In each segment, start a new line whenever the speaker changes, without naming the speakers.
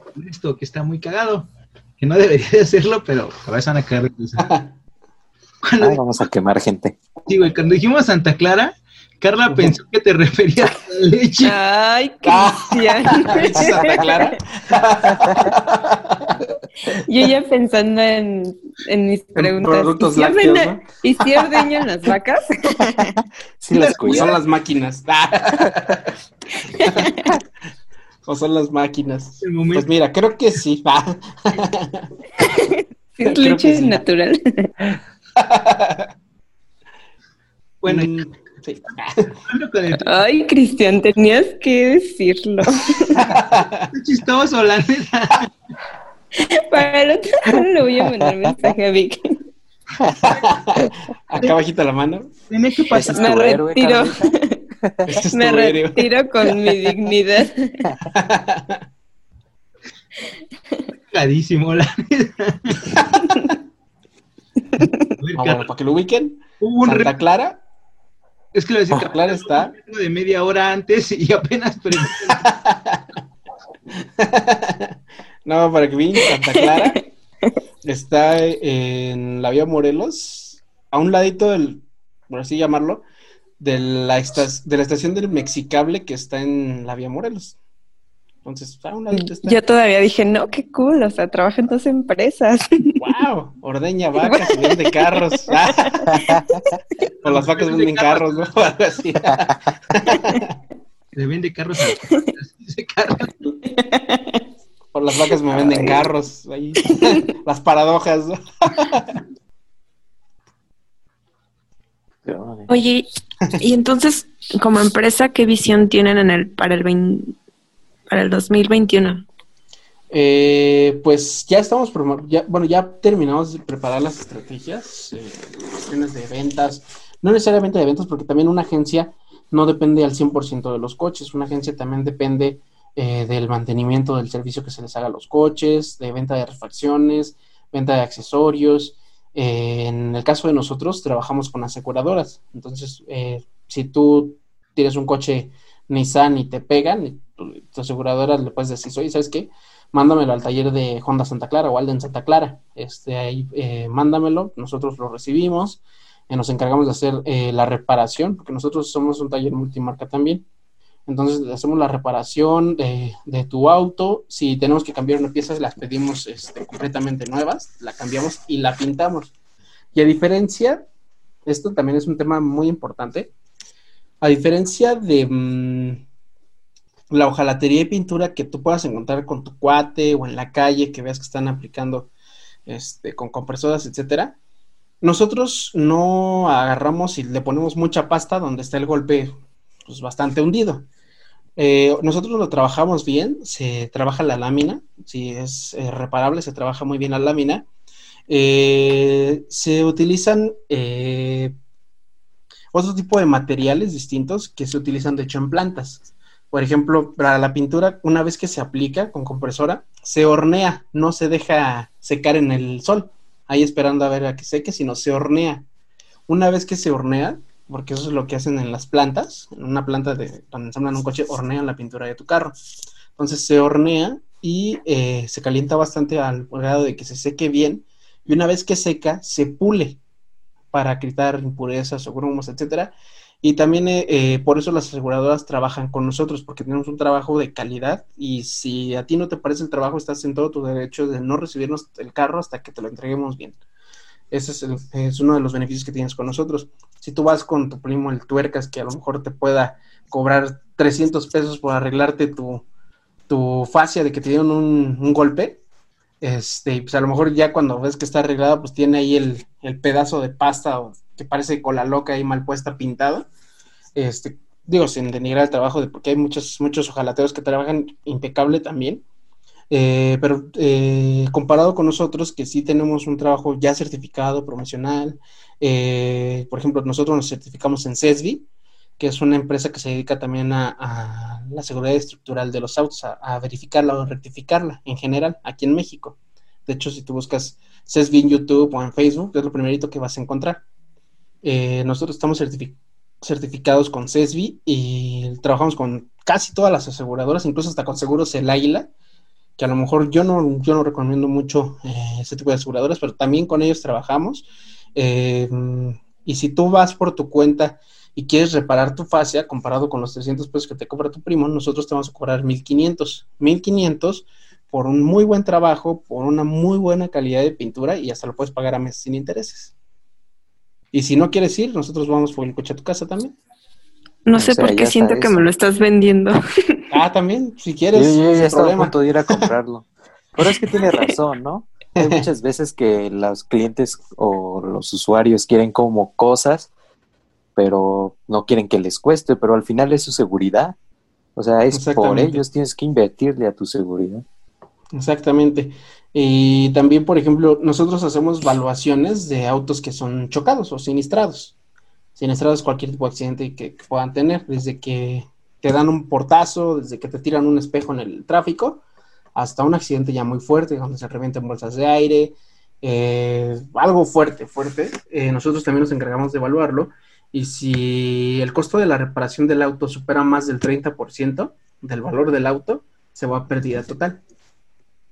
con esto que está muy cagado. Que no debería de hacerlo, pero a veces van a caer. Cuando,
Ay, vamos a quemar gente.
sí, güey, cuando dijimos Santa Clara, Carla pensó que te referías a la leche.
Ay, Cristian.
Santa Clara.
Yo ya pensando en, en mis preguntas.
productos
¿Y si
lácteos,
ordena-
¿no?
¿Y si ordeñan las vacas?
Sí, las cuidan.
Son las máquinas. O son las máquinas. Pues mira, creo que sí.
Es
Creo
leche
sí.
natural.
Bueno,
Mm, sí.
Ay, Cristian, tenías que decirlo.
chistoso, la neta.
Para el otro le voy a mandar mensaje a Vic.
Acá bajita la mano.
Tiene que pasar.
es
Me
héroe,
retiro.
Carlita.
Este es
Me
héroe.
retiro con mi dignidad.
cagadísimo, la ver,
Ah, bueno, para que lo ubiquen.
hubo un
Santa
re-
Clara.
Es que lo decía
Santa Clara está.
de media hora antes y apenas pregunté.
No, para que vean, Santa Clara está en la vía Morelos, a un ladito del, por así llamarlo, de la, esta- de la estación del Mexicable que está en la vía Morelos. Entonces, a un ladito está.
Yo todavía dije, no, qué cool, o sea, trabaja en dos empresas.
¡Wow! Ordeña vacas y vende carros. o las vacas venden carros, ¿no? Algo así.
Le vende carros a ese carro.
O las vacas me venden carros. Ahí. Las paradojas, ¿no?
Oye, y entonces, como empresa, ¿qué visión tienen en el para el vein- para el 2021?
Eh, pues ya estamos, ya, bueno, ya terminamos de preparar las estrategias, eh, cuestiones de ventas, no necesariamente de ventas, porque también una agencia no depende al 100% de los coches, una agencia también depende eh, del mantenimiento del servicio que se les haga a los coches, de venta de refacciones, venta de accesorios. Eh, en el caso de nosotros, trabajamos con aseguradoras, entonces, eh, si tú tienes un coche Nissan y te pegan, y tu, aseguradora le puedes decir, oye, ¿sabes qué? mándamelo al taller de Honda Santa Clara o Alden Santa Clara. Este, ahí, eh, mándamelo, nosotros lo recibimos, eh, nos encargamos de hacer eh, la reparación, porque nosotros somos un taller multimarca también. Entonces hacemos la reparación de, tu auto. Si tenemos que cambiar una pieza, las pedimos este, completamente nuevas, la cambiamos y la pintamos. Y a diferencia, esto también es un tema muy importante, a diferencia de, mm, la hojalatería y pintura que tú puedas encontrar con tu cuate o en la calle que veas que están aplicando este, con compresoras, etcétera. Nosotros no agarramos y le ponemos mucha pasta donde está el golpe pues bastante hundido. Eh, nosotros lo trabajamos bien, se trabaja la lámina, si es eh, reparable, se trabaja muy bien la lámina. Eh, se utilizan otro tipo de materiales distintos que se utilizan de hecho en plantas. Por ejemplo, para la pintura, una vez que se aplica con compresora, se hornea, no se deja secar en el sol, ahí esperando a ver a que seque, sino se hornea. Una vez que se hornea, porque eso es lo que hacen en las plantas, en una planta de, donde ensamblan un coche, hornean la pintura de tu carro. Entonces se hornea y eh, se calienta bastante al grado de que se seque bien, y una vez que seca, se pule para quitar impurezas o grumos, etcétera, Y también eh, eh, por eso las aseguradoras trabajan con nosotros, porque tenemos un trabajo de calidad y si a ti no te parece el trabajo, estás en todo tu derecho de no recibirnos el carro hasta que te lo entreguemos bien. Ese es, el- es uno de los beneficios que tienes con nosotros. Si tú vas con tu primo el tuercas, que a lo mejor te pueda cobrar 300 pesos por arreglarte tu, tu fascia de que te dieron un, un golpe, este, pues a lo mejor ya cuando ves que está arreglada, pues tiene ahí el, el pedazo de pasta que parece cola loca ahí mal puesta pintado. Este, digo, sin denigrar el trabajo de porque hay muchos, muchos ojalateros que trabajan impecable también. Eh, pero eh, comparado con nosotros, que sí tenemos un trabajo ya certificado, profesional, eh, por ejemplo, nosotros nos certificamos en CESBI, que es una empresa que se dedica también a, la seguridad estructural de los autos, a, verificarla o rectificarla en general aquí en México. De hecho, si tú buscas CESBI en YouTube o en Facebook, es lo primerito que vas a encontrar. Nosotros estamos certifi- certificados con CESBI y trabajamos con casi todas las aseguradoras, incluso hasta con Seguros El Águila, que a lo mejor yo no, yo no recomiendo mucho eh, ese tipo de aseguradoras, pero también con ellos trabajamos. Eh, y si tú vas por tu cuenta y quieres reparar tu fascia, comparado con los 300 pesos que te cobra tu primo, nosotros te vamos a cobrar 1500. 1500 por un muy buen trabajo, por una muy buena calidad de pintura y hasta lo puedes pagar a meses sin intereses. Y si no quieres ir, nosotros vamos por el coche a tu casa también.
No
O
sé
sea,
por qué siento que
eso.
me lo estás vendiendo.
Ah, también, si
Yo,
quieres,
yo ya estaba a
problema.
punto de ir a comprarlo. Pero es que tiene razón, ¿no? Hay muchas veces que los clientes o los usuarios quieren como cosas, pero no quieren que les cueste, pero al final es su seguridad. O sea, es por ellos, tienes que invertirle a tu seguridad.
Exactamente. Y también, por ejemplo, nosotros hacemos valuaciones de autos que son chocados o sinistrados. Sinistrados es cualquier tipo de accidente que, que puedan tener, desde que te dan un portazo, desde que te tiran un espejo en el tráfico, hasta un accidente ya muy fuerte, donde se revientan bolsas de aire, eh, algo fuerte, fuerte. Eh, nosotros también nos encargamos de evaluarlo. Y si el costo de la reparación del auto supera más del 30% del valor del auto, se va a pérdida total.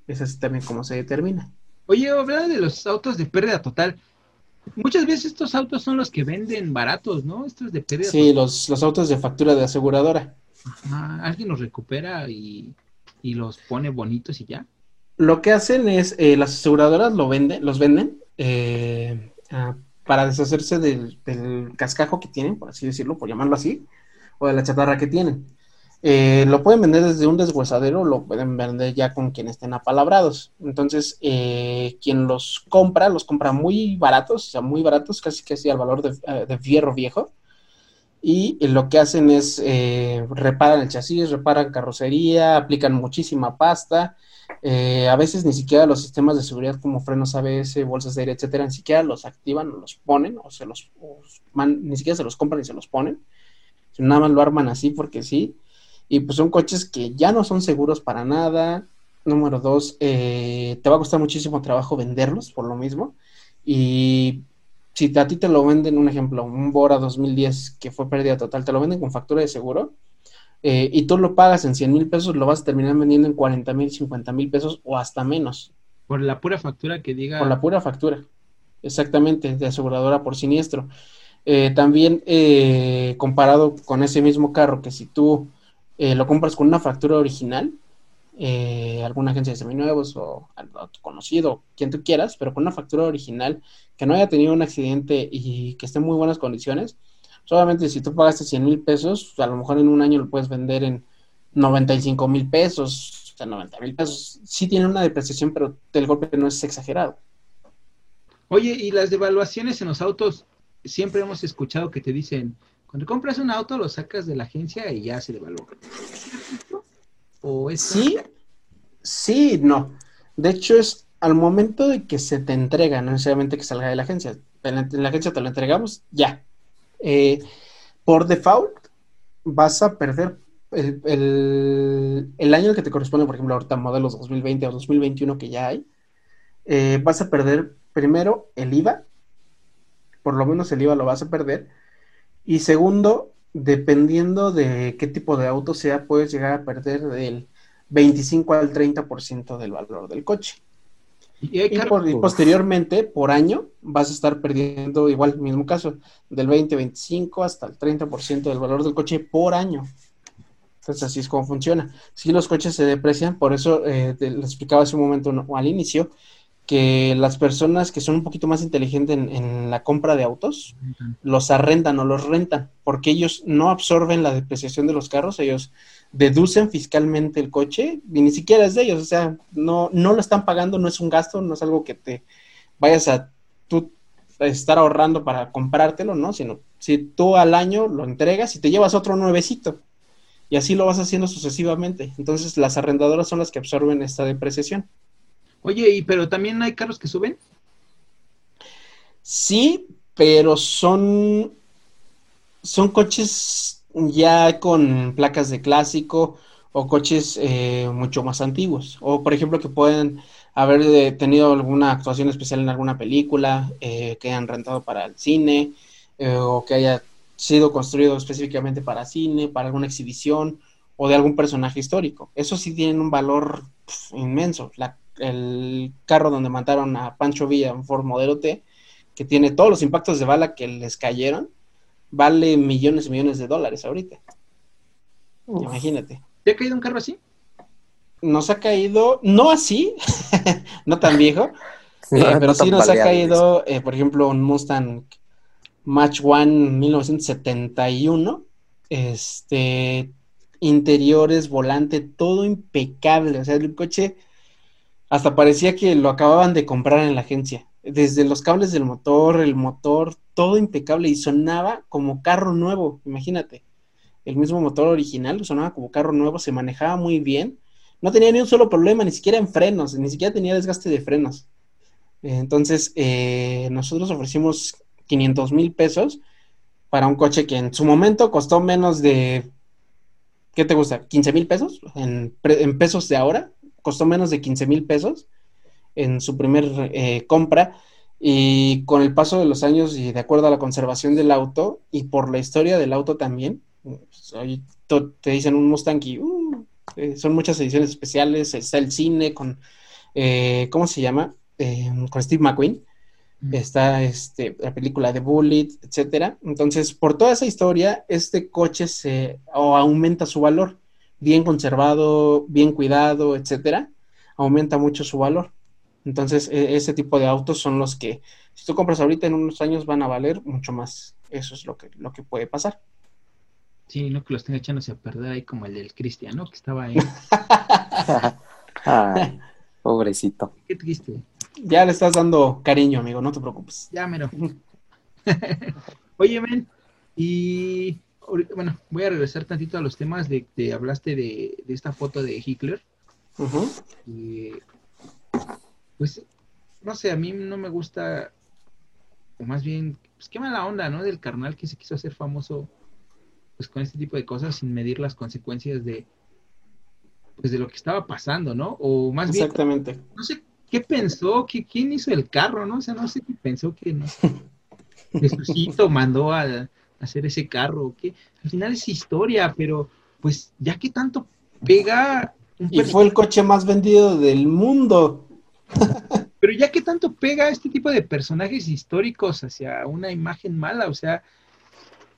Es así también como se determina.
Oye, hablando de los autos de pérdida total, muchas veces estos autos son los que venden baratos, ¿no? Estos de pérdida
Sí, los, los autos de factura de aseguradora.
Ajá, alguien los recupera y, y los pone bonitos y ya.
Lo que hacen es, eh, las aseguradoras lo venden, los venden eh, para deshacerse del, del cascajo que tienen, por así decirlo, por llamarlo así, o de la chatarra que tienen. Eh, lo pueden vender desde un deshuesadero, lo pueden vender ya con quien estén apalabrados. Entonces, eh, quien los compra, los compra muy baratos, o sea, muy baratos, casi casi al valor de, eh, de fierro viejo. Y eh, lo que hacen es eh, reparan el chasis, reparan carrocería, aplican muchísima pasta. eh, a veces ni siquiera los sistemas de seguridad como frenos ABS, bolsas de aire, etcétera, ni siquiera los activan o los ponen, o se los, ni siquiera se los compran y se los ponen. Nada más lo arman así porque sí. Y pues son coches que ya no son seguros para nada. Número dos, eh, te va a costar muchísimo trabajo venderlos por lo mismo. Y si a ti te lo venden, un ejemplo, un Bora 2010 que fue pérdida total, te lo venden con factura de seguro eh, y tú lo pagas en 100 mil pesos, lo vas a terminar vendiendo en 40 mil, 50 mil pesos o hasta menos,
Por la pura factura que diga.
por la pura factura. Exactamente, de aseguradora por siniestro. Eh, también eh, comparado con ese mismo carro, que si tú eh, lo compras con una factura original, eh, alguna agencia de seminuevos o a tu conocido, quien tú quieras, pero con una factura original que no haya tenido un accidente y que esté en muy buenas condiciones, solamente si tú pagaste 100 mil pesos, a lo mejor en un año lo puedes vender en 95 mil pesos, o sea, 90 mil pesos. Sí tiene una depreciación, pero el golpe no es exagerado.
Oye, y las devaluaciones en los autos, siempre hemos escuchado que te dicen, cuando compras un auto lo sacas de la agencia y ya se devalúa. ¿O es
Sí, sí, no. De hecho, es al momento de que se te entrega, no necesariamente que salga de la agencia. En la, en la agencia te lo entregamos, ya. Eh, por default, vas a perder el, el- el año que te corresponde, por ejemplo, ahorita modelos 2020 o 2021 que ya hay, eh, vas a perder primero el IVA, por lo menos el IVA lo vas a perder, y segundo, dependiendo de qué tipo de auto sea, puedes llegar a perder del 25 al 30% del valor del coche.
Y, hay
Y,
carros-
por- y posteriormente, por año, vas a estar perdiendo, igual, mismo caso, del 20, 25 hasta el 30% del valor del coche por año. Entonces, así es como funciona. Si los coches se deprecian, por eso eh, te- les explicaba hace un momento ¿no? al inicio que las personas que son un poquito más inteligentes en, en la compra de autos, los arrendan o los rentan, porque ellos no absorben la depreciación de los carros, ellos deducen fiscalmente el coche y ni siquiera es de ellos, o sea, no, no lo están pagando, no es un gasto, no es algo que te vayas a tú a estar ahorrando para comprártelo, ¿no? Sino si tú al año lo entregas y te llevas otro nuevecito y así lo vas haciendo sucesivamente. Entonces las arrendadoras son las que absorben esta depreciación.
Oye, y pero también hay carros que suben.
Sí, pero son, son coches ya con placas de clásico o coches eh, mucho más antiguos. O, por ejemplo, que pueden haber eh, tenido alguna actuación especial en alguna película, eh, que hayan rentado para el cine, eh, o que haya sido construido específicamente para cine, para alguna exhibición, o de algún personaje histórico. Eso sí tienen un valor inmenso. La- el carro donde mataron a Pancho Villa, un Ford Modelo T, que tiene todos los impactos de bala que les cayeron, vale millones y millones de dólares ahorita. Imagínate.
¿Te ha caído un carro así?
Nos ha caído, no así, no tan viejo, eh, pero
no
sí nos ha caído, eh, por ejemplo, un Mustang Match One 1971, este, interiores, volante, todo impecable, o sea, el coche hasta parecía que lo acababan de comprar en la agencia, desde los cables del motor, el motor, todo impecable y sonaba como carro nuevo, imagínate, el mismo motor original sonaba como carro nuevo, se manejaba muy bien, no tenía ni un solo problema, ni siquiera en frenos, ni siquiera tenía desgaste de frenos. Entonces, eh, nosotros ofrecimos 500 mil pesos para un coche que en su momento costó menos de, ¿qué te gusta? ¿15 mil pesos? En, en pesos de ahora, costó menos de 15 mil pesos en su primer eh, compra. Y con el paso de los años y de acuerdo a la conservación del auto y por la historia del auto también, pues, te dicen un Mustang y uh, eh, son muchas ediciones especiales, está el cine con, eh, ¿cómo se llama? Eh, con Steve McQueen está este, la película de Bullet, etcétera. Entonces, por toda esa historia, este coche se o aumenta su valor, bien conservado, bien cuidado, etcétera, aumenta mucho su valor. Entonces, e- ese tipo de autos son los que, si tú compras ahorita en unos años, van a valer mucho más. Eso es lo que, lo que puede pasar.
Sí, no que los tenga echándose a perder ahí como el del Cristiano que estaba ahí.
Ay, pobrecito.
Qué triste.
Ya le estás dando cariño, amigo, no te preocupes.
Ya, mero. Oye, men, y bueno, voy a regresar tantito a los temas de que hablaste de, de esta foto de Hitler. Y, pues, no sé, a mí no me gusta, o más bien, pues qué mala onda, ¿no? Del carnal que se quiso hacer famoso, pues con este tipo de cosas sin medir las consecuencias de, pues de lo que estaba pasando, ¿no? O más bien,
Exactamente.
no sé qué pensó, que, quién hizo el carro, ¿no? O sea, no sé qué pensó que no sé, Jesucito mandó a hacer ese carro, que al final es historia, pero pues ya que tanto pega
Y fue el coche más vendido del mundo.
Pero ya que tanto pega este tipo de personajes históricos hacia una imagen mala, o sea,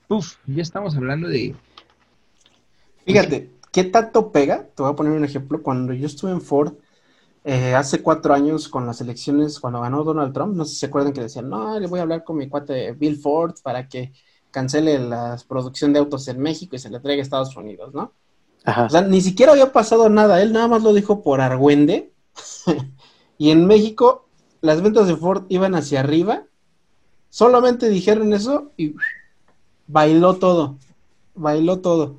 uff, ya estamos hablando de...
Fíjate, ¿qué tanto pega? Te voy a poner un ejemplo. Cuando yo estuve en Ford, eh, hace cuatro años con las elecciones, cuando ganó Donald Trump, no sé si se acuerdan que decían, no, le voy a hablar con mi cuate Bill Ford para que cancele la producción de autos en México y se le traiga a Estados Unidos, ¿no?
Ajá.
O sea, ni siquiera había pasado nada, él nada más lo dijo por argüende. y en México las ventas de Ford iban hacia arriba. Solamente dijeron eso y bailó todo. Bailó todo.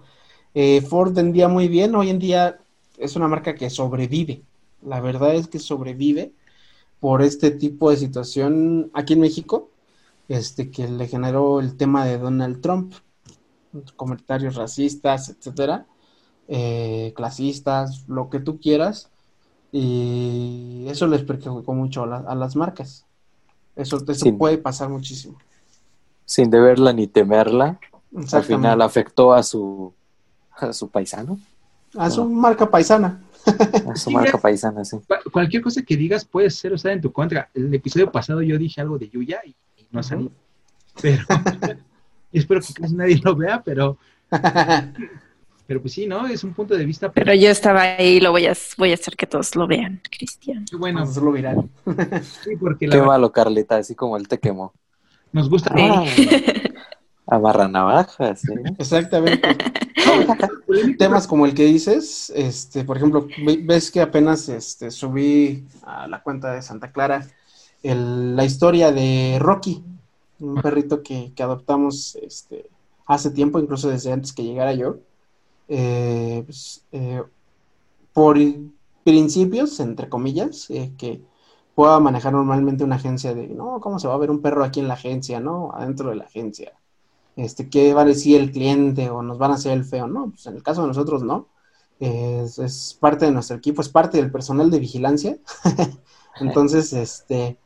Eh, Ford vendía muy bien, hoy en día es una marca que sobrevive. La verdad es que sobrevive por este tipo de situación aquí en México, este que le generó el tema de Donald Trump, comentarios racistas, etcétera eh, clasistas, lo que tú quieras, y eso les perjudicó mucho a, la- a las marcas. Eso, eso puede pasar muchísimo.
Sin deberla ni temerla, al final afectó a su, a su paisano.
A su marca paisana.
A su marca paisana, sí.
Cualquier cosa que digas puede ser usada en tu contra. El episodio pasado yo dije algo de Yuya y, no salió. Pero espero que casi nadie lo vea, pero pero pues sí, ¿no? Es un punto de vista.
Pero yo estaba ahí y lo voy a, voy a hacer que todos lo vean, Cristian.
Qué bueno.
Hacerlo viral.
Sí, porque
Qué malo, Carlita, así como él te quemó.
Nos gusta.
Ah, amarra navajas, ¿sí?
Exactamente. Temas como el que dices, este, por ejemplo, ves que apenas este, subí a la cuenta de Santa Clara el, la historia de Rocky, un perrito que, que adoptamos este, hace tiempo, incluso desde antes que llegara yo. Eh, pues, eh, por principios, entre comillas, eh, que pueda manejar normalmente una agencia de, no, ¿cómo se va a ver un perro aquí en la agencia, no? Adentro de la agencia. Este, ¿Qué va a decir el cliente o nos van a hacer el feo? No, pues en el caso de nosotros no. Es, parte de nuestro equipo, es parte del personal de vigilancia. Entonces, este,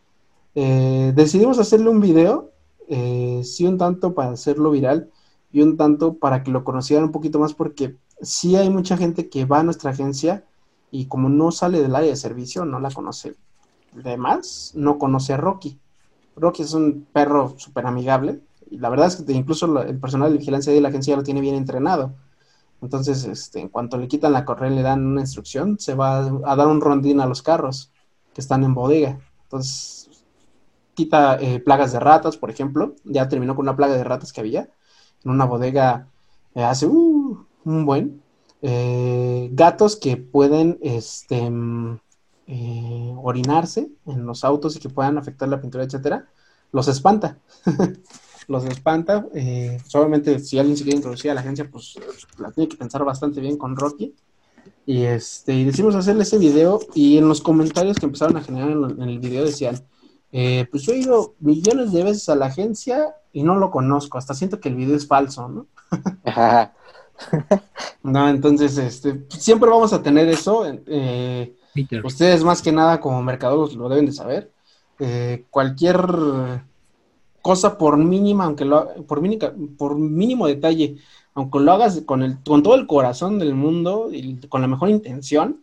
decidimos hacerle un video, sí un tanto para hacerlo viral, y un tanto para que lo conocieran un poquito más porque sí hay mucha gente que va a nuestra agencia y como no sale del área de servicio, no la conoce. Además, no conoce a Rocky. Rocky es un perro súper amigable y la verdad es que incluso el personal de vigilancia de la agencia lo tiene bien entrenado. Entonces, este, en cuanto le quitan la correa y le dan una instrucción, se va a dar un rondín a los carros que están en bodega. Entonces, quita eh, plagas de ratas, por ejemplo. Ya terminó con una plaga de ratas que había en una bodega eh, hace uh, un buen. Eh, gatos que pueden este, mm, orinarse en los autos y que puedan afectar la pintura, etcétera, los espanta. los espanta. solamente si alguien se quiere introducir a la agencia, pues la tiene que pensar bastante bien con Rocky. Y este, y decimos hacerle ese video y en los comentarios que empezaron a generar en, en el video decían, pues yo he ido millones de veces a la agencia y no lo conozco, hasta siento que el video es falso, ¿no? no, entonces, este, siempre vamos a tener eso. Eh, ustedes más que nada como mercadólogos lo deben de saber. Eh, cualquier cosa por mínima, aunque lo por mínima, por mínimo detalle, aunque lo hagas con el, con todo el corazón del mundo y con la mejor intención,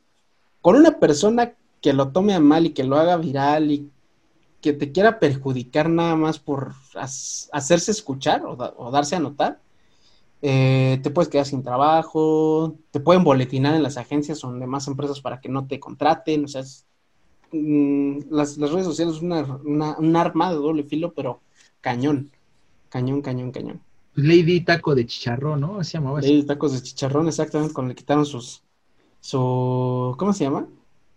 con una persona que lo tome a mal y que lo haga viral y que te quiera perjudicar nada más por hacerse escuchar o, darse a notar, eh, te puedes quedar sin trabajo, te pueden boletinar en las agencias o en demás empresas para que no te contraten, o sea, mm, las, redes sociales son una, un arma de doble filo, pero cañón, cañón, cañón, cañón.
Lady Taco de Chicharrón, ¿no? Se llamaba
Lady Tacos de Chicharrón, exactamente, cuando le quitaron sus, su, ¿cómo se llama?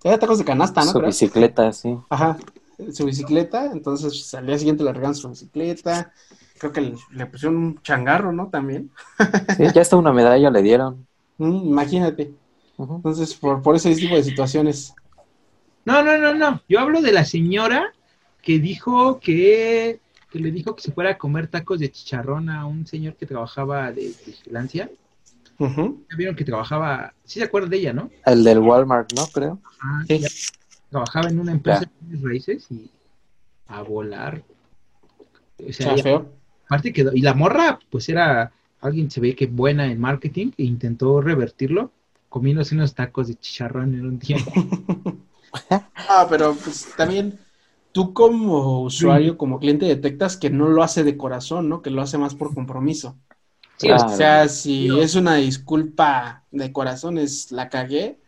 Era tacos de canasta, ¿no?
Su bicicleta, sí.
Ajá, su bicicleta, entonces al día siguiente le regalan su bicicleta, creo que le, pusieron un changarro, ¿no? También.
Sí, ya hasta una medalla le dieron.
Mm, imagínate. Entonces, por, por ese tipo de situaciones.
No, no, no, no. Yo hablo de la señora que dijo que, que le dijo que se fuera a comer tacos de chicharrón a un señor que trabajaba de vigilancia. Ya vieron que trabajaba, sí se acuerdan de ella, ¿no?
El del Walmart, ¿no? Creo.
Ah, sí trabajaba en una empresa de raíces y a volar. O sea, aparte quedó, y la morra, pues era alguien se ve que buena en marketing e intentó revertirlo comiéndose unos tacos de chicharrón en un tiempo.
ah, pero pues también tú como usuario, como cliente, detectas que no lo hace de corazón, ¿no? Que lo hace más por compromiso. o sea, si es una disculpa de corazón, es la cagué,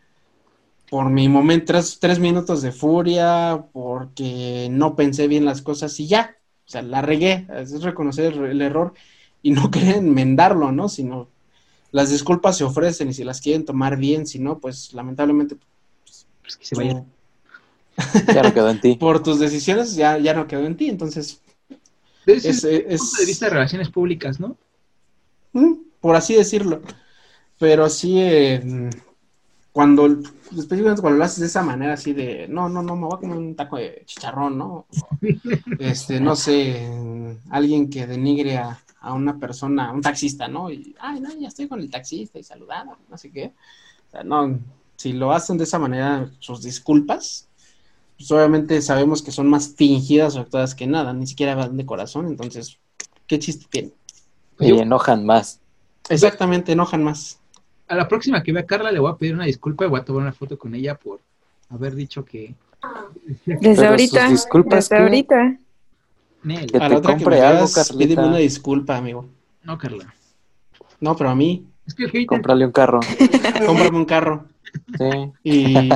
por mi momento, tres, minutos de furia, porque no pensé bien las cosas y ya, o sea, la regué, es reconocer el, error y no querer enmendarlo, ¿no? Sino las disculpas se ofrecen y si las quieren tomar bien, si no, pues lamentablemente pues, pues que se vayan.
Ya no quedó en ti.
Por tus decisiones ya, ya no quedó en ti, entonces.
Es, es, punto de vista de relaciones públicas, ¿no?
Mm, por así decirlo. Pero sí, eh, cuando, específicamente cuando lo haces de esa manera, así de, no, no, no, me voy a comer un taco de chicharrón, ¿no? este, no sé, alguien que denigre a, una persona, un taxista, ¿no? Y, ay, no, ya estoy con el taxista y saludando, no sé qué. O sea, no, si lo hacen de esa manera, sus disculpas, pues obviamente sabemos que son más fingidas o actuadas que nada, ni siquiera van de corazón, entonces, ¿qué chiste tiene?
Y enojan más.
Exactamente, enojan más.
A la próxima que vea a Carla le voy a pedir una disculpa y voy a tomar una foto con ella por haber dicho que.
Desde
Pero
ahorita.
disculpas,
Desde ahorita.
Nel.
Que
A la otra que
compre
me
algo,
veas, pídeme una disculpa, amigo.
No, Carla.
No, pero a mí,
Es que
Cómprale un carro.
cómprame un carro.
Sí.
Y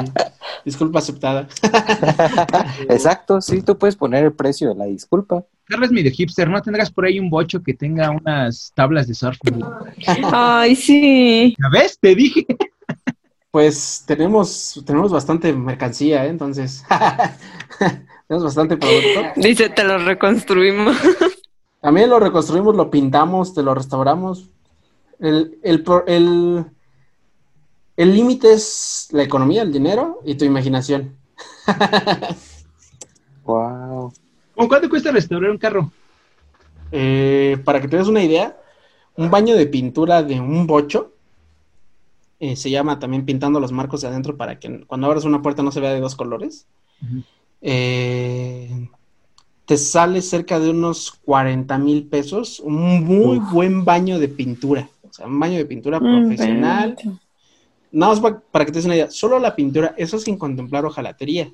disculpa aceptada.
Exacto, sí, tú puedes poner el precio de la disculpa.
Carla es medio hipster, ¿no tendrás por ahí un bocho que tenga unas tablas de surf?
Ay, sí.
¿Ya ves? Te dije.
Pues tenemos, tenemos bastante mercancía, ¿eh? entonces tenemos bastante producto.
Dice, te lo reconstruimos.
También lo reconstruimos, lo pintamos, te lo restauramos. El, el, el, el límite es la economía, el dinero y tu imaginación.
Wow.
¿Con cuánto cuesta restaurar un carro?
Eh, para que te des una idea, un baño de pintura de un bocho eh, se llama también pintando los marcos de adentro para que cuando abras una puerta no se vea de dos colores. Eh, te sale cerca de unos 40 mil pesos, un muy buen baño de pintura. O sea, un baño de pintura
Mm,
profesional. Nada más pa- para que te des una idea, solo la pintura, eso sin contemplar hojalatería.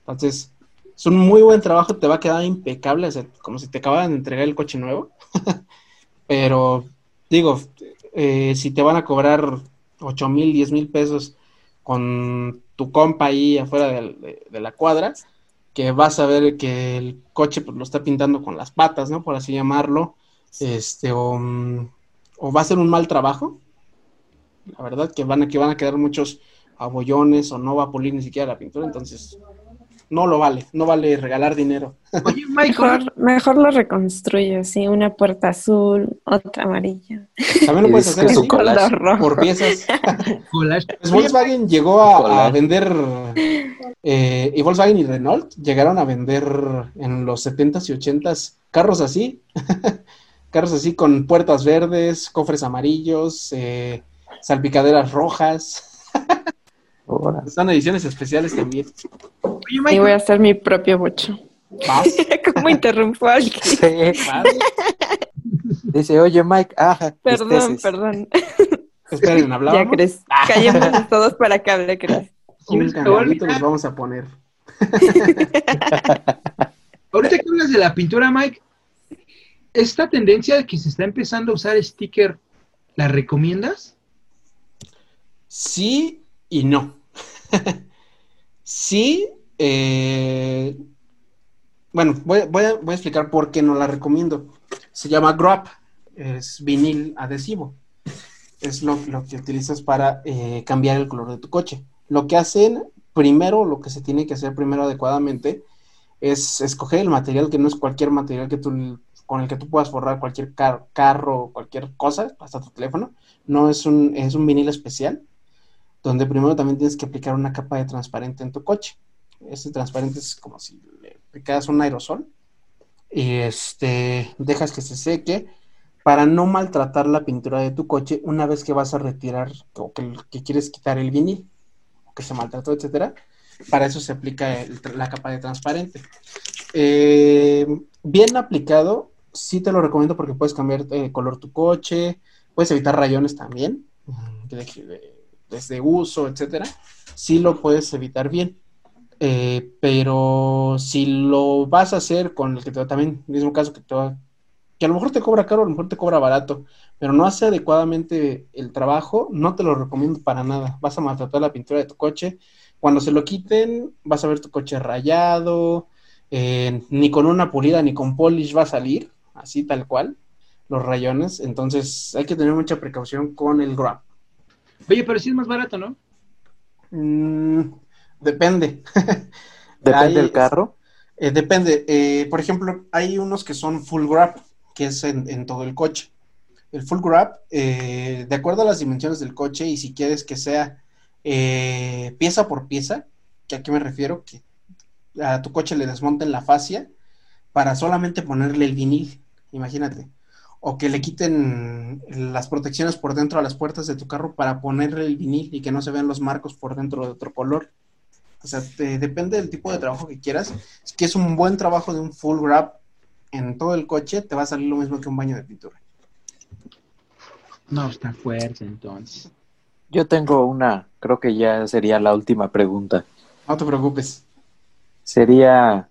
Entonces, es un muy buen trabajo, te va a quedar impecable, como si te acabaran de entregar el coche nuevo. Pero, digo, eh, si te van a cobrar 8 mil, 10 mil pesos con tu compa ahí afuera de, la cuadra, que vas a ver que el coche pues, lo está pintando con las patas, ¿no? Por así llamarlo, este, o, o va a ser un mal trabajo, la verdad que van a, que van a quedar muchos abollones o no va a pulir ni siquiera la pintura, entonces no lo vale, no vale regalar dinero.
Oye,
Mejor, mejor lo reconstruyo, sí. Una puerta azul, otra amarilla.
También lo puedes hacer así,
collage.
Por piezas.
collage.
Pues Volkswagen llegó a, vender, eh, y Volkswagen y Renault llegaron a vender en los 70s y 80s carros así, carros así con puertas verdes, cofres amarillos, eh, salpicaderas rojas. Están ediciones especiales también.
oye,
Y voy a hacer mi propio bocho.
Vas,
¿Cómo interrumpo a alguien?
Sí.
vas.
Dice, oye Mike, ajá.
Perdón, perdón.
Esperen,
Ya,
hablábamos.
Cres. Callémonos todos para que hable, Cres.
Un canalito vamos a poner.
ahorita que hablas de la pintura, Mike, esta tendencia de que se está empezando a usar sticker, ¿la recomiendas?
Sí y no. sí, eh, bueno, voy, a, explicar por qué no la recomiendo. Se llama Grab, es vinil adhesivo. Es lo, lo que utilizas para eh, cambiar el color de tu coche. Lo que hacen primero, lo que se tiene que hacer primero adecuadamente, es escoger el material que no es cualquier material que tú, con el que tú puedas forrar cualquier car- carro, cualquier cosa, hasta tu teléfono. No es un, es un vinil especial donde primero también tienes que aplicar una capa de transparente en tu coche. Ese transparente es como si le aplicas un aerosol y este, dejas que se seque para no maltratar la pintura de tu coche una vez que vas a retirar o que, que quieres quitar el vinil, o que se maltrató, etcétera. Para eso se aplica el- la capa de transparente. Eh, bien aplicado, sí te lo recomiendo porque puedes cambiar el color tu coche, puedes evitar rayones también, de- de- uso, etcétera. Sí lo puedes evitar bien. Eh, pero si lo vas a hacer con el que te va también, mismo caso que te va, que a lo mejor te cobra caro, a lo mejor te cobra barato, pero no hace adecuadamente el trabajo, no te lo recomiendo para nada. Vas a maltratar la pintura de tu coche. Cuando se lo quiten, vas a ver tu coche rayado, eh, ni con una pulida ni con polish va a salir, así tal cual, los rayones. Entonces hay que tener mucha precaución con el grab.
Oye, pero sí es más barato, ¿no?
Mm, depende.
Depende
Hay-
del carro.
Eh, depende. Eh, por ejemplo, hay unos que son full grab, que es en, en todo el coche. El full grab, eh, de acuerdo a las dimensiones del coche y si quieres que sea eh, pieza por pieza, que a qué me refiero, que a tu coche le desmonten la fascia para solamente ponerle el vinil, imagínate. O que le quiten las protecciones por dentro a las puertas de tu carro para ponerle el vinil y que no se vean los marcos por dentro de otro color. O sea, te- depende del tipo de trabajo que quieras. Si quieres un buen trabajo de un full grab en todo el coche, te va a salir lo mismo que un baño de pintura.
No, está fuerte entonces.
Yo tengo una, creo que ya sería la última pregunta.
No te preocupes.
Sería,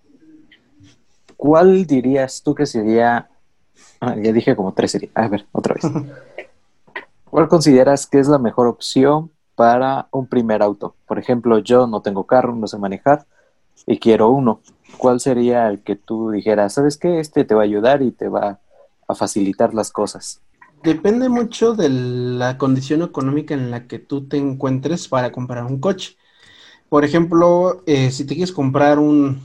¿cuál dirías tú que sería, ah, ya dije como tres sería, a ver, otra vez. ¿Cuál consideras que es la mejor opción para un primer auto? Por ejemplo, yo no tengo carro, no sé manejar y quiero uno. ¿Cuál sería el que tú dijeras, sabes qué, este te va a ayudar y te va a facilitar las cosas?
Depende mucho de la condición económica en la que tú te encuentres para comprar un coche. Por ejemplo, eh, si te quieres comprar un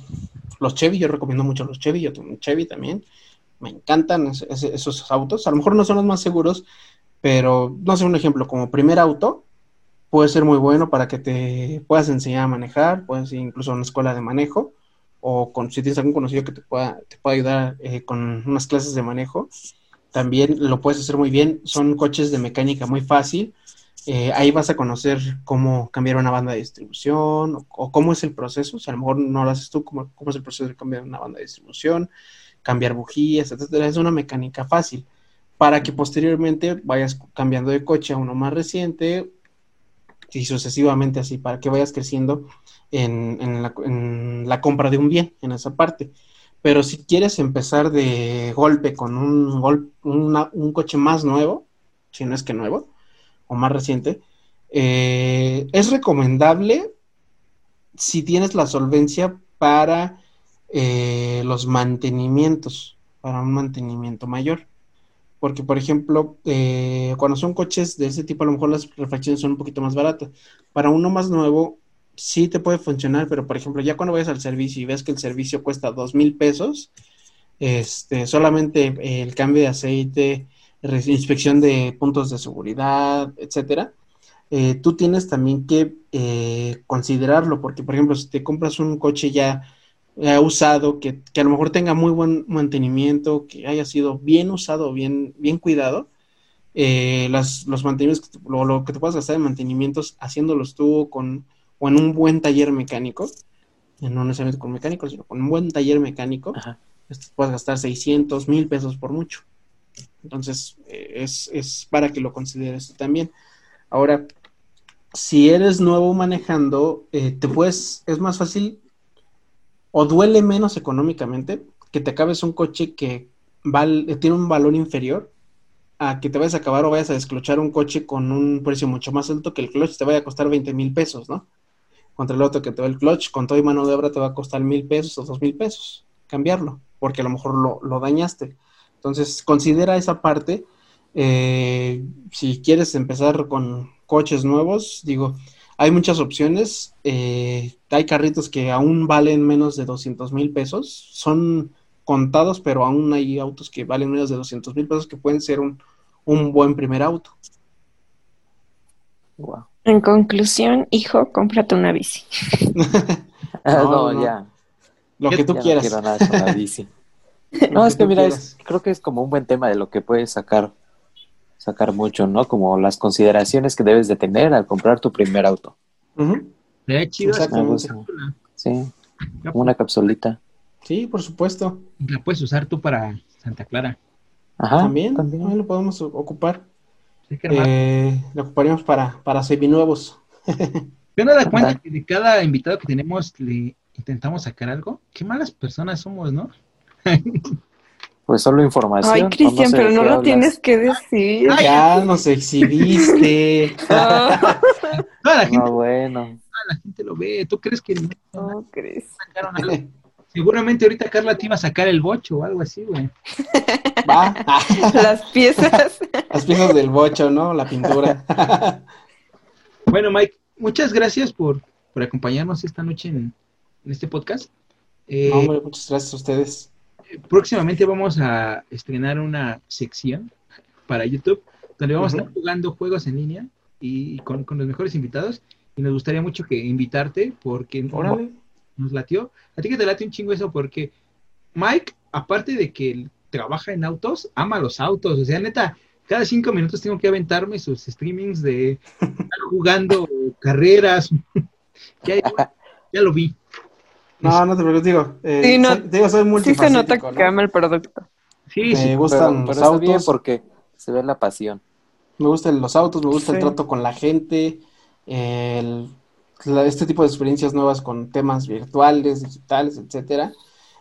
los Chevy, yo recomiendo mucho los Chevy, yo tengo un Chevy también. Me encantan esos autos. A lo mejor no son los más seguros, pero no sé, un ejemplo, como primer auto, puede ser muy bueno para que te puedas enseñar a manejar, puedes ir incluso a una escuela de manejo, o con, si tienes algún conocido que te pueda, te pueda ayudar eh, con unas clases de manejo también lo puedes hacer muy bien. Son coches de mecánica muy fácil. Eh, ahí vas a conocer cómo cambiar una banda de distribución o, cómo es el proceso. O a lo mejor no lo haces tú, cómo es el proceso de cambiar una banda de distribución, cambiar bujías, etcétera. Es una mecánica fácil para que posteriormente vayas cambiando de coche a uno más reciente y sucesivamente así, para que vayas creciendo en, en, la, en la compra de un bien en esa parte. Pero si quieres empezar de golpe con un, un coche más nuevo, si no es que nuevo, o más reciente, eh, es recomendable si tienes la solvencia para eh, los mantenimientos, para un mantenimiento mayor. Porque, por ejemplo, eh, cuando son coches de ese tipo, a lo mejor las refacciones son un poquito más baratas. Para uno más nuevo, sí te puede funcionar, pero por ejemplo, ya cuando vayas al servicio y ves que el servicio cuesta dos mil pesos, este, solamente el cambio de aceite, inspección de puntos de seguridad, etcétera, eh, tú tienes también que eh, considerarlo, porque por ejemplo, si te compras un coche ya, usado, que, a lo mejor tenga muy buen mantenimiento, que haya sido bien usado, bien, bien cuidado, eh, las, los mantenimientos, lo, lo, que te puedas gastar en mantenimientos, haciéndolos tú con o en un buen taller mecánico, no necesariamente con mecánico, sino con un buen taller mecánico, puedes gastar 600, mil pesos por mucho. Entonces, eh, es, es, para que lo consideres también. Ahora, si eres nuevo manejando, eh, te puedes, es más fácil o duele menos económicamente que te acabes un coche que tiene un valor inferior a que te vayas a acabar o vayas a desclochar un coche con un precio mucho más alto que el clutch te vaya a costar 20 mil pesos, ¿no? contra el otro que te va el clutch, con todo y mano de obra te va a costar mil pesos o dos mil pesos cambiarlo, porque a lo mejor lo, dañaste. Entonces, considera esa parte. Eh, si quieres empezar con coches nuevos, digo, hay muchas opciones. Eh, hay carritos que aún valen menos de 200 mil pesos. Son contados, pero aún hay autos que valen menos de 200 mil pesos que pueden ser un, un buen primer auto.
Wow. En conclusión, hijo, cómprate una bici.
No, ya.
Lo que tú quieras.
No quiero nada con la bici. no, es que mira, creo que es como un buen tema de lo que puedes sacar sacar mucho, ¿no? Como las consideraciones que debes de tener al comprar tu primer auto.
chido
Sí, una capsulita.
Sí, por supuesto.
La puedes usar tú para Santa Clara.
Ajá, también, también lo podemos ocupar. Eh, lo ocuparíamos para, para seminuevos.
¿Te no da cuenta que de cada invitado que tenemos le intentamos sacar algo? Qué malas personas somos, ¿no?
Pues solo información.
Ay, Cristian, pero no lo tienes que decir.
ya nos exhibiste.
No, la gente,
bueno.
la gente lo ve. ¿Tú crees que
no, crees?
Sacaron algo? Seguramente ahorita Carla te iba a sacar el bocho o algo así, güey.
Va.
Las piezas.
Las piezas del bocho, ¿no? La pintura.
bueno, Mike, muchas gracias por, por acompañarnos esta noche en, este podcast.
Eh, hombre, muchas gracias a ustedes.
Próximamente vamos a estrenar una sección para YouTube donde vamos a estar jugando juegos en línea y con, con, los mejores invitados. Y nos gustaría mucho que invitarte porque nos latió. A ti que te late un chingo eso porque Mike, aparte de que trabaja en autos, ama los autos. O sea, neta, cada cinco minutos tengo que aventarme sus streamings de estar jugando carreras. ya, ya, lo vi.
No, no te preocupes, digo. Eh,
sí, no,
digo, soy
sí se nota que ama el producto.
Sí, sí.
Me gustan
pero,
los autos.
bien porque se ve la pasión.
Me gustan los autos, me gusta el
Sí.
trato con la gente, el- la- este tipo de experiencias nuevas con temas virtuales, digitales, etcétera.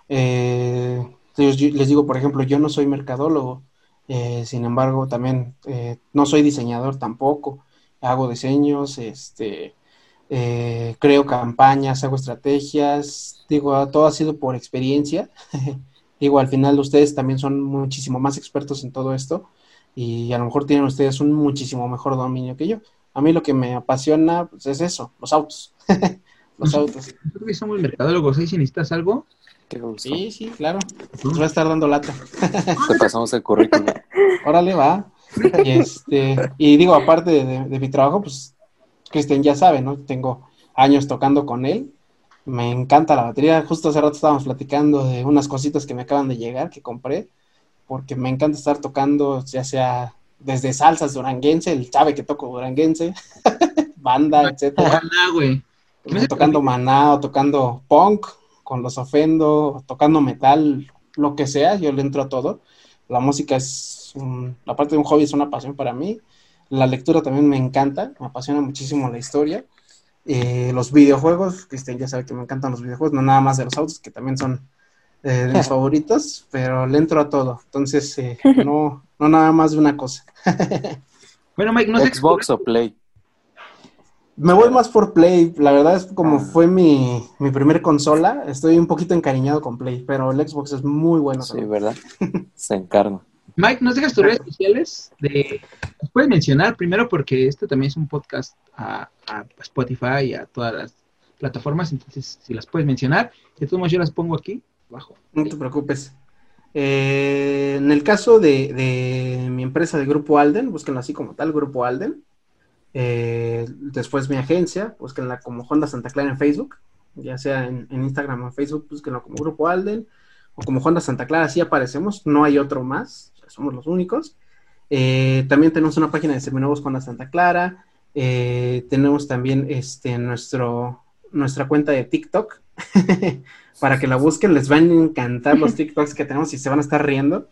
Eh, yo- yo les digo, por ejemplo, yo no soy mercadólogo, eh, sin embargo, también eh, no soy diseñador tampoco. Hago diseños, este, eh, creo campañas, hago estrategias, digo, todo ha sido por experiencia. Digo, al final ustedes también son muchísimo más expertos en todo esto y a lo mejor tienen ustedes un muchísimo mejor dominio que yo. A mí lo que me apasiona pues, es eso, los autos. los autos.
Nosotros que somos mercadólogos, ahí si necesitas algo.
Sí, sí, claro. Nos va a estar dando lata.
Te pasamos el currículum.
Órale, va. Y, este, y digo, aparte de, de mi trabajo, pues Cristian ya sabe, ¿no? Tengo años tocando con él. Me encanta la batería. Justo hace rato estábamos platicando de unas cositas que me acaban de llegar, que compré, porque me encanta estar tocando, ya sea desde salsas duranguense, él sabe que toco duranguense, banda,
güey.
Sea, tocando maná o tocando punk con los ofendo, tocando metal, lo que sea, yo le entro a todo. La música es, un- la parte de un hobby es una pasión para mí. La lectura también me encanta, me apasiona muchísimo la historia. Eh, los videojuegos, Cristian ya sabe que me encantan los videojuegos, no nada más de los autos, que también son eh, de mis favoritos, pero le entro a todo. Entonces, eh, no, no nada más de una cosa.
Bueno, Mike, no
Xbox o Play.
Me voy más por Play, la verdad es como fue mi, mi primer consola, estoy un poquito encariñado con Play, pero el Xbox es muy bueno.
Sí,
también.
¿verdad? Se encarna.
Mike, ¿nos dejas tus redes sociales? De... ¿Nos puedes mencionar primero? Porque este también es un podcast a, Spotify y a todas las plataformas, entonces si las puedes mencionar, de todos modos yo las pongo aquí abajo.
No te preocupes. Eh, en el caso de, de mi empresa de Grupo Alden, búsquenla así como tal, Grupo Alden. Eh, después mi agencia, búsquenla como Honda Santa Clara en Facebook, ya sea en, en Instagram o en Facebook, búsquenla como Grupo Alden o como Honda Santa Clara, así aparecemos, no hay otro más, sea, somos los únicos. Eh, también tenemos una página de Seminuevos Honda Santa Clara, eh, tenemos también este, nuestro, nuestra cuenta de TikTok, para que la busquen, les van a encantar los TikToks que tenemos y se van a estar riendo.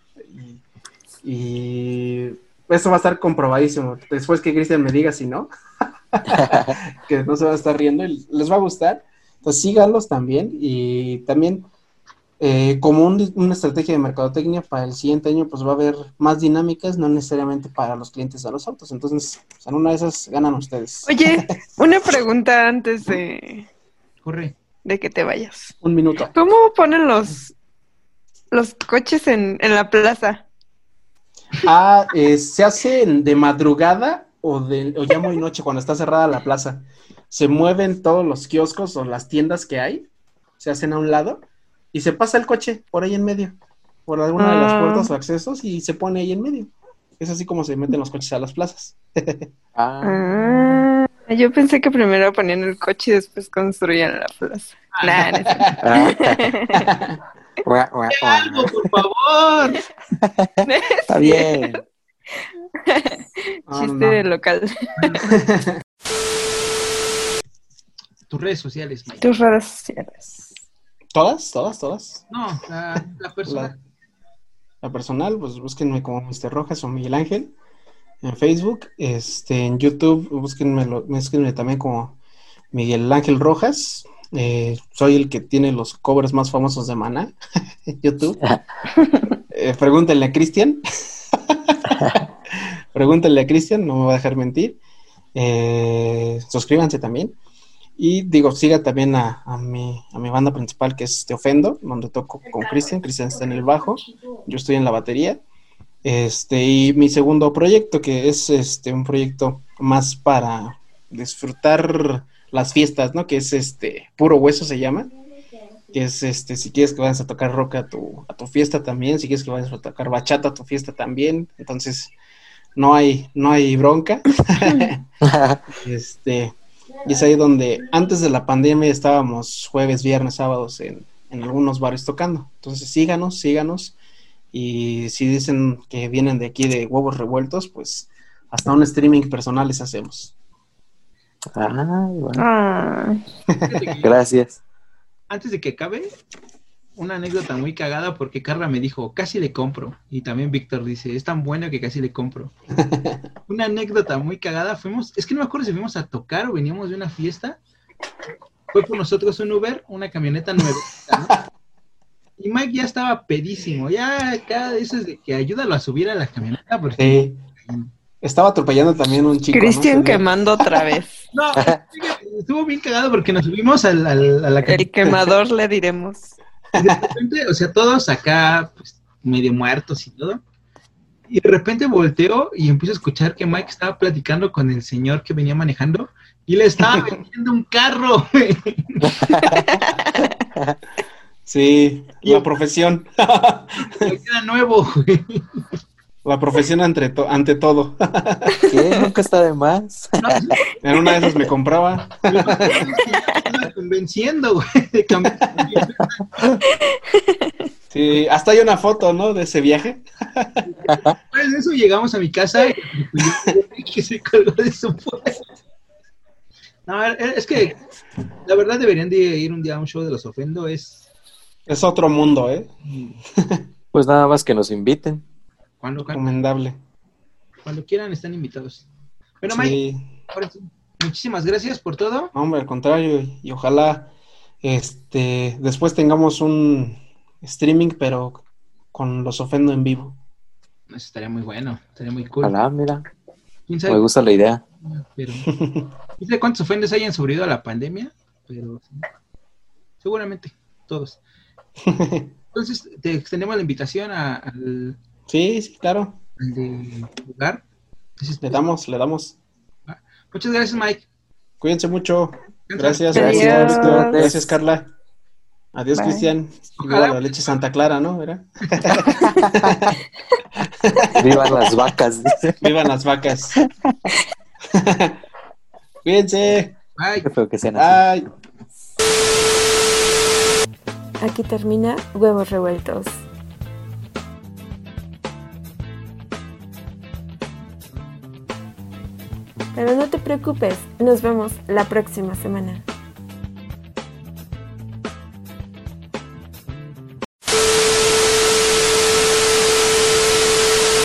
Y, y eso va a estar comprobadísimo. Después que Cristian me diga si no, que no se va a estar riendo y les va a gustar. Entonces síganlos también y también eh, como un- una estrategia de mercadotecnia para el siguiente año, pues va a haber más dinámicas, no necesariamente para los clientes de los autos. Entonces, pues, en una de esas ganan ustedes.
Oye, una pregunta antes de,
Corre.
de que te vayas.
Un minuto.
¿Cómo ponen los, los coches en, en la plaza?
Ah, eh, se hace en- de madrugada o, de, o ya muy noche cuando está cerrada la plaza. Se mueven todos los kioscos o las tiendas que hay, se hacen a un lado y se pasa el coche por ahí en medio, por alguna de las
Ah.
puertas o accesos y se pone ahí en medio. Es así como se meten los coches a las plazas.
Ah,
Ah, yo pensé que primero ponían el coche y después construían la plaza. Nah, no es cierto.
ah.
¡Algo, por favor!
Está bien.
Chiste
no.
local.
Tus redes sociales, Mike.
Tus redes sociales.
¿Todas? ¿Todas? ¿Todas?
No, la, la persona.
La, la personal, pues búsquenme como Mr. Rojas o Miguel Ángel en Facebook, este, en YouTube, búsquenme, búsquenme también como Miguel Ángel Rojas. Eh, soy el que tiene los covers más famosos de Maná en YouTube. Eh, pregúntenle a Cristian. pregúntenle a Cristian, no me va a dejar mentir. Eh, suscríbanse también. Y digo, siga también a, a, mi, a mi banda principal que es Te Ofendo, donde toco con Cristian. Cristian está en el bajo, yo estoy en la batería. Este, y mi segundo proyecto, que es este un proyecto más para disfrutar las fiestas, ¿no? Que es este puro hueso se llama. Que es este, si quieres que vayas a tocar rock a tu, a tu fiesta también, si quieres que vayas a tocar bachata a tu fiesta también. Entonces, no hay, no hay bronca. este, y es ahí donde antes de la pandemia estábamos jueves, viernes, sábados en, en algunos bares tocando. Entonces síganos, síganos. Y si dicen que vienen de aquí de huevos revueltos, pues hasta un streaming personal les hacemos.
Ah, bueno.
Ah,
Gracias.
Antes de que acabe, una anécdota muy cagada porque Carla me dijo, casi le compro. Y también Víctor dice, es tan bueno que casi le compro. una anécdota muy cagada. Fuimos, es que no me acuerdo si fuimos a tocar o veníamos de una fiesta. Fue por nosotros un Uber, una camioneta nueva. Y Mike ya estaba pedísimo. Ya cada vez es de que ayúdalo a subir a la camioneta. Porque...
Sí. Estaba atropellando también un chico.
Cristian quemando otra vez.
No, estuvo bien cagado porque nos subimos al- al- a la
El
camioneta.
quemador le diremos.
Y de repente, o sea, todos acá, pues, medio muertos y todo. Y de repente volteo y empiezo a escuchar que Mike estaba platicando con el señor que venía manejando y le estaba vendiendo un carro. güey.
Sí, la profesión.
Era nuevo, güey.
La profesión ante, to- ante todo.
¿Qué? Nunca está de más.
No,
En una de esas me compraba.
convenciendo, güey, de cambiar.
Sí, hasta hay una foto, ¿no? De ese viaje.
Después de eso llegamos a mi casa y que se colgó de su puerta. No, es que la verdad deberían de ir un día a un show de los ofendo. Es
Es otro mundo, ¿eh?
Pues nada más que nos inviten.
Cuando, cuando,
Recomendable.
cuando quieran están invitados. Bueno, Mike,
Sí.
ahora sí, muchísimas gracias por todo.
No, hombre, al contrario, y, ojalá este después tengamos un streaming, pero con los ofendo en vivo.
Eso estaría muy bueno, estaría muy cool.
Ojalá, mira.
¿Quién
Me gusta la idea.
pero, ¿quién sabe cuántos ofendes hayan sobrevivido a la pandemia? Pero sí, seguramente todos. Entonces, te extendemos la invitación a- al,
Sí, sí, claro.
de lugar. Entonces,
Le damos, le damos.
Muchas gracias, Mike.
Cuídense mucho. Gracias,
Adiós.
gracias. Gracias, Carla. Adiós,
Bye.
Cristian. Viva la leche Santa Clara, ¿no?
Vivan las vacas. dice.
Vivan las vacas. Cuídense.
Bye.
Qué feo que sean así.
Bye.
Aquí termina Huevos Revueltos. Pero no te preocupes, nos vemos la próxima semana.